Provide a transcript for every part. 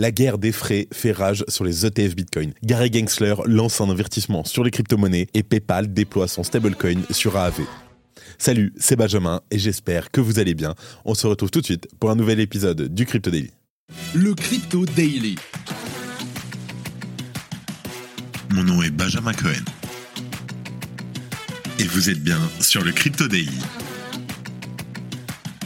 La guerre des frais fait rage sur les ETF Bitcoin. Gary Gensler lance un avertissement sur les crypto-monnaies et PayPal déploie son stablecoin sur AAV. Salut, c'est Benjamin et j'espère que vous allez bien. On se retrouve tout de suite pour un nouvel épisode du Crypto Daily. Le Crypto Daily. Mon nom est Benjamin Cohen. Et vous êtes bien sur le Crypto Daily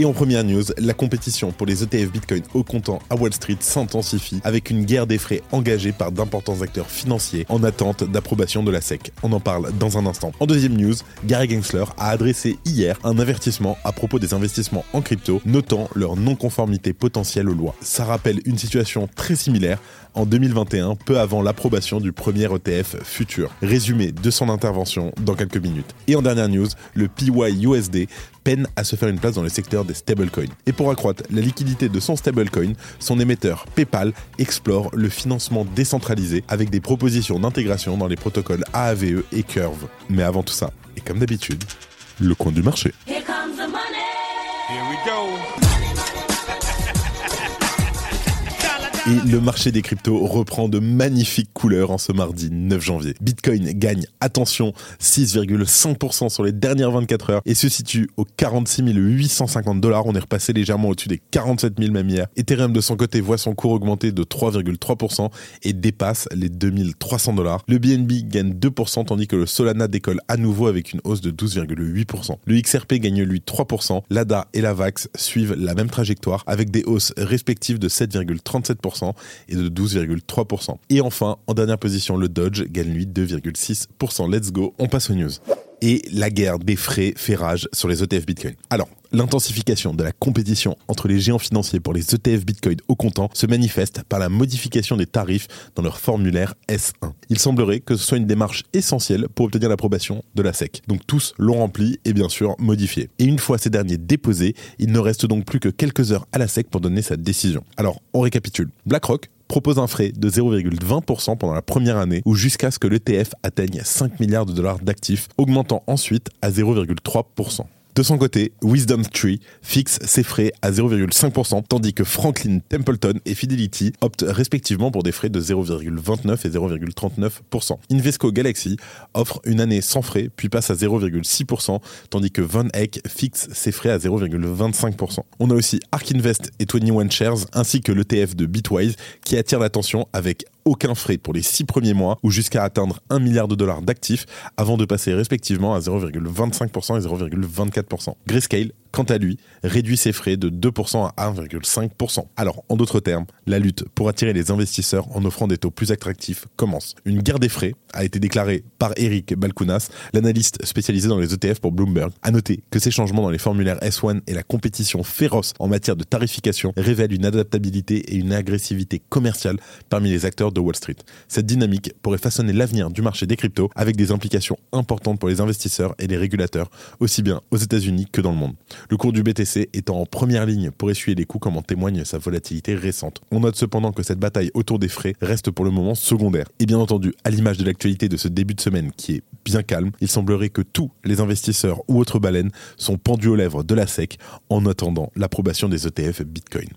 Et en première news, la compétition pour les ETF Bitcoin au comptant à Wall Street s'intensifie avec une guerre des frais engagée par d'importants acteurs financiers en attente d'approbation de la SEC. On en parle dans un instant. En deuxième news, Gary Gensler a adressé hier un avertissement à propos des investissements en crypto, notant leur non-conformité potentielle aux lois. Ça rappelle une situation très similaire en 2021, peu avant l'approbation du premier ETF futur. Résumé de son intervention dans quelques minutes. Et en dernière news, le PYUSD peine à se faire une place dans le secteur des stablecoins. Et pour accroître la liquidité de son stablecoin, son émetteur PayPal explore le financement décentralisé avec des propositions d'intégration dans les protocoles AAVE et Curve. Mais avant tout ça, et comme d'habitude, le coin du marché. Here comes the money. Here we go. Et le marché des cryptos reprend de magnifiques couleurs en ce mardi 9 janvier. Bitcoin gagne, attention, 6,5% sur les dernières 24 heures et se situe aux 46 850 dollars. On est repassé légèrement au-dessus des 47 000 même hier. Ethereum de son côté voit son cours augmenter de 3,3% et dépasse les 2300 dollars. Le BNB gagne 2% tandis que le Solana décolle à nouveau avec une hausse de 12,8%. Le XRP gagne lui 3%. L'ADA et la VAX suivent la même trajectoire avec des hausses respectives de 7,37% et de 12,3%. Et enfin, en dernière position, le Dodge gagne lui 2,6%. Let's go, on passe aux news et la guerre des frais fait rage sur les ETF Bitcoin. Alors, l'intensification de la compétition entre les géants financiers pour les ETF Bitcoin au comptant se manifeste par la modification des tarifs dans leur formulaire S1. Il semblerait que ce soit une démarche essentielle pour obtenir l'approbation de la SEC. Donc tous l'ont rempli et bien sûr modifié. Et une fois ces derniers déposés, il ne reste donc plus que quelques heures à la SEC pour donner sa décision. Alors, on récapitule. BlackRock propose un frais de 0,20% pendant la première année ou jusqu'à ce que l'ETF atteigne 5 milliards de dollars d'actifs, augmentant ensuite à 0,3%. De son côté, Wisdom Tree fixe ses frais à 0,5%, tandis que Franklin Templeton et Fidelity optent respectivement pour des frais de 0,29 et 0,39%. Invesco Galaxy offre une année sans frais, puis passe à 0,6%, tandis que Von Eck fixe ses frais à 0,25%. On a aussi Ark Invest et 21 Shares, ainsi que l'ETF de Bitwise, qui attire l'attention avec aucun frais pour les six premiers mois ou jusqu'à atteindre 1 milliard de dollars d'actifs avant de passer respectivement à 0,25% et 0,24%. Grayscale quant à lui, réduit ses frais de 2% à 1,5%. Alors, en d'autres termes, la lutte pour attirer les investisseurs en offrant des taux plus attractifs commence. Une guerre des frais a été déclarée par Eric Balkounas, l'analyste spécialisé dans les ETF pour Bloomberg. À noter que ces changements dans les formulaires S1 et la compétition féroce en matière de tarification révèlent une adaptabilité et une agressivité commerciale parmi les acteurs de Wall Street. Cette dynamique pourrait façonner l'avenir du marché des cryptos avec des implications importantes pour les investisseurs et les régulateurs, aussi bien aux États-Unis que dans le monde le cours du BTC étant en première ligne pour essuyer les coups comme en témoigne sa volatilité récente. On note cependant que cette bataille autour des frais reste pour le moment secondaire. Et bien entendu, à l'image de l'actualité de ce début de semaine qui est bien calme, il semblerait que tous les investisseurs ou autres baleines sont pendus aux lèvres de la SEC en attendant l'approbation des ETF Bitcoin.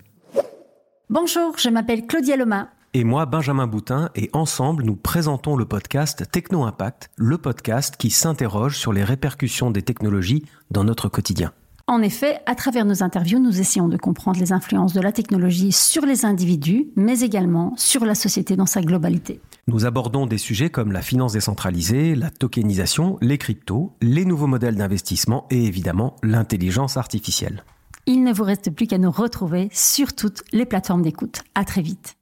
Bonjour, je m'appelle Claudia Loma et moi Benjamin Boutin et ensemble nous présentons le podcast Techno Impact, le podcast qui s'interroge sur les répercussions des technologies dans notre quotidien. En effet, à travers nos interviews, nous essayons de comprendre les influences de la technologie sur les individus, mais également sur la société dans sa globalité. Nous abordons des sujets comme la finance décentralisée, la tokenisation, les cryptos, les nouveaux modèles d'investissement et évidemment l'intelligence artificielle. Il ne vous reste plus qu'à nous retrouver sur toutes les plateformes d'écoute. À très vite.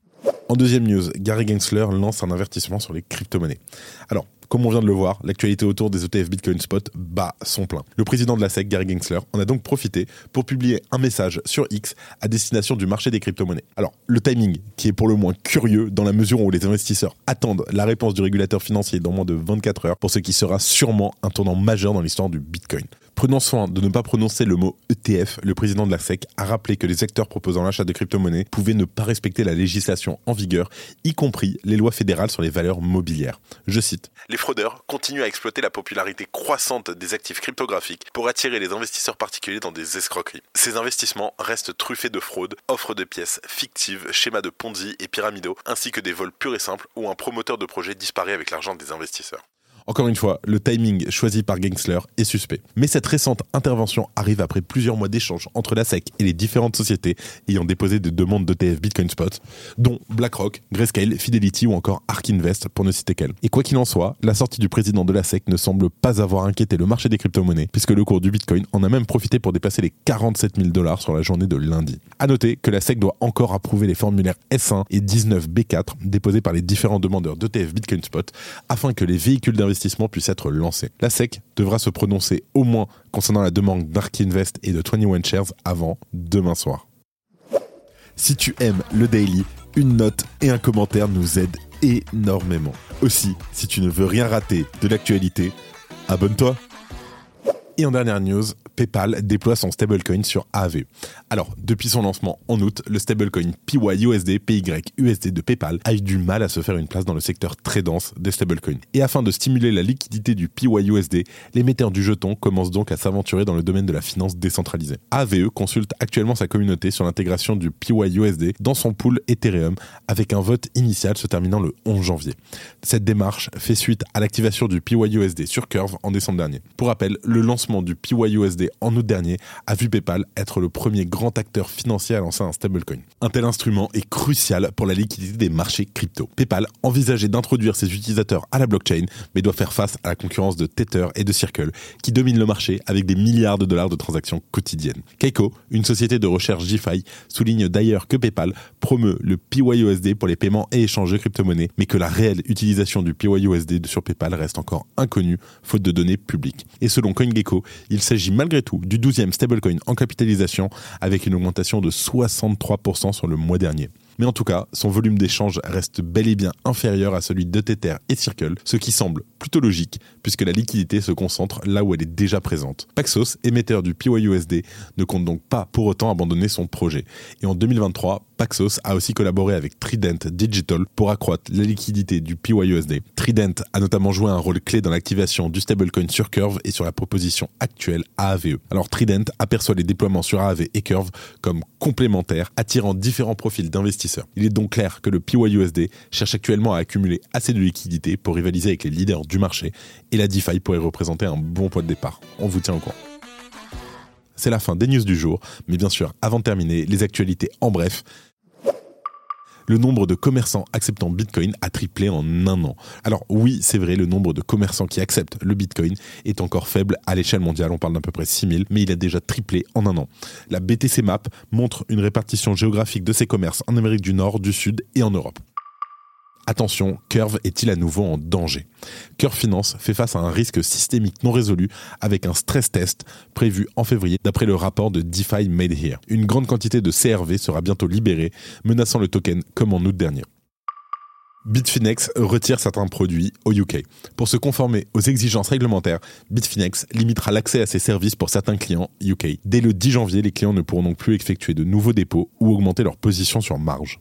En deuxième news, Gary Gensler lance un avertissement sur les crypto-monnaies. Alors, comme on vient de le voir, l'actualité autour des ETF Bitcoin Spot bat son plein. Le président de la SEC, Gary Gensler, en a donc profité pour publier un message sur X à destination du marché des crypto-monnaies. Alors, le timing, qui est pour le moins curieux dans la mesure où les investisseurs attendent la réponse du régulateur financier dans moins de 24 heures, pour ce qui sera sûrement un tournant majeur dans l'histoire du Bitcoin. Prenant soin de ne pas prononcer le mot ETF, le président de la SEC a rappelé que les acteurs proposant l'achat de crypto-monnaies pouvaient ne pas respecter la législation en vigueur, y compris les lois fédérales sur les valeurs mobilières. Je cite Les fraudeurs continuent à exploiter la popularité croissante des actifs cryptographiques pour attirer les investisseurs particuliers dans des escroqueries. Ces investissements restent truffés de fraudes, offres de pièces fictives, schémas de Ponzi et pyramidaux, ainsi que des vols purs et simples où un promoteur de projet disparaît avec l'argent des investisseurs. Encore une fois, le timing choisi par Gensler est suspect. Mais cette récente intervention arrive après plusieurs mois d'échanges entre la SEC et les différentes sociétés ayant déposé des demandes d'ETF Bitcoin Spot, dont BlackRock, Grayscale, Fidelity ou encore Ark Invest, pour ne citer qu'elles. Et quoi qu'il en soit, la sortie du président de la SEC ne semble pas avoir inquiété le marché des crypto-monnaies, puisque le cours du Bitcoin en a même profité pour dépasser les 47 000 dollars sur la journée de lundi. À noter que la SEC doit encore approuver les formulaires S1 et 19B4 déposés par les différents demandeurs d'ETF Bitcoin Spot afin que les véhicules d'investissement puisse être lancé. La SEC devra se prononcer au moins concernant la demande d'Ark Invest et de 21 Shares avant demain soir. Si tu aimes le daily, une note et un commentaire nous aident énormément. Aussi, si tu ne veux rien rater de l'actualité, abonne-toi. Et en dernière news, PayPal déploie son stablecoin sur AAVE. Alors, depuis son lancement en août, le stablecoin PYUSD, PYUSD de PayPal a eu du mal à se faire une place dans le secteur très dense des stablecoins. Et afin de stimuler la liquidité du PYUSD, l'émetteur du jeton commence donc à s'aventurer dans le domaine de la finance décentralisée. AVE consulte actuellement sa communauté sur l'intégration du PYUSD dans son pool Ethereum avec un vote initial se terminant le 11 janvier. Cette démarche fait suite à l'activation du PYUSD sur Curve en décembre dernier. Pour rappel, le lancement du PYUSD en août dernier a vu PayPal être le premier grand acteur financier à lancer un stablecoin. Un tel instrument est crucial pour la liquidité des marchés crypto. PayPal envisageait d'introduire ses utilisateurs à la blockchain, mais doit faire face à la concurrence de Tether et de Circle, qui dominent le marché avec des milliards de dollars de transactions quotidiennes. Keiko, une société de recherche GFI, souligne d'ailleurs que PayPal promeut le PYUSD pour les paiements et échanges de crypto-monnaies, mais que la réelle utilisation du PYUSD sur PayPal reste encore inconnue, faute de données publiques. Et selon CoinGecko, il s'agit malgré tout du 12e stablecoin en capitalisation avec une augmentation de 63% sur le mois dernier. Mais en tout cas, son volume d'échange reste bel et bien inférieur à celui de Tether et Circle, ce qui semble plutôt logique puisque la liquidité se concentre là où elle est déjà présente. Paxos, émetteur du PYUSD, ne compte donc pas pour autant abandonner son projet. Et en 2023, Paxos a aussi collaboré avec Trident Digital pour accroître la liquidité du PYUSD. Trident a notamment joué un rôle clé dans l'activation du stablecoin sur Curve et sur la proposition actuelle AAVE. Alors Trident aperçoit les déploiements sur AAVE et Curve comme complémentaires, attirant différents profils d'investisseurs. Il est donc clair que le PYUSD cherche actuellement à accumuler assez de liquidité pour rivaliser avec les leaders du marché et la DeFi pourrait représenter un bon point de départ. On vous tient au courant. C'est la fin des news du jour, mais bien sûr, avant de terminer, les actualités en bref le nombre de commerçants acceptant Bitcoin a triplé en un an. Alors oui, c'est vrai, le nombre de commerçants qui acceptent le Bitcoin est encore faible à l'échelle mondiale, on parle d'à peu près 6000, mais il a déjà triplé en un an. La BTC Map montre une répartition géographique de ces commerces en Amérique du Nord, du Sud et en Europe. Attention, Curve est-il à nouveau en danger? Curve Finance fait face à un risque systémique non résolu avec un stress test prévu en février d'après le rapport de DeFi Made Here. Une grande quantité de CRV sera bientôt libérée, menaçant le token comme en août dernier. Bitfinex retire certains produits au UK. Pour se conformer aux exigences réglementaires, Bitfinex limitera l'accès à ses services pour certains clients UK. Dès le 10 janvier, les clients ne pourront donc plus effectuer de nouveaux dépôts ou augmenter leur position sur marge.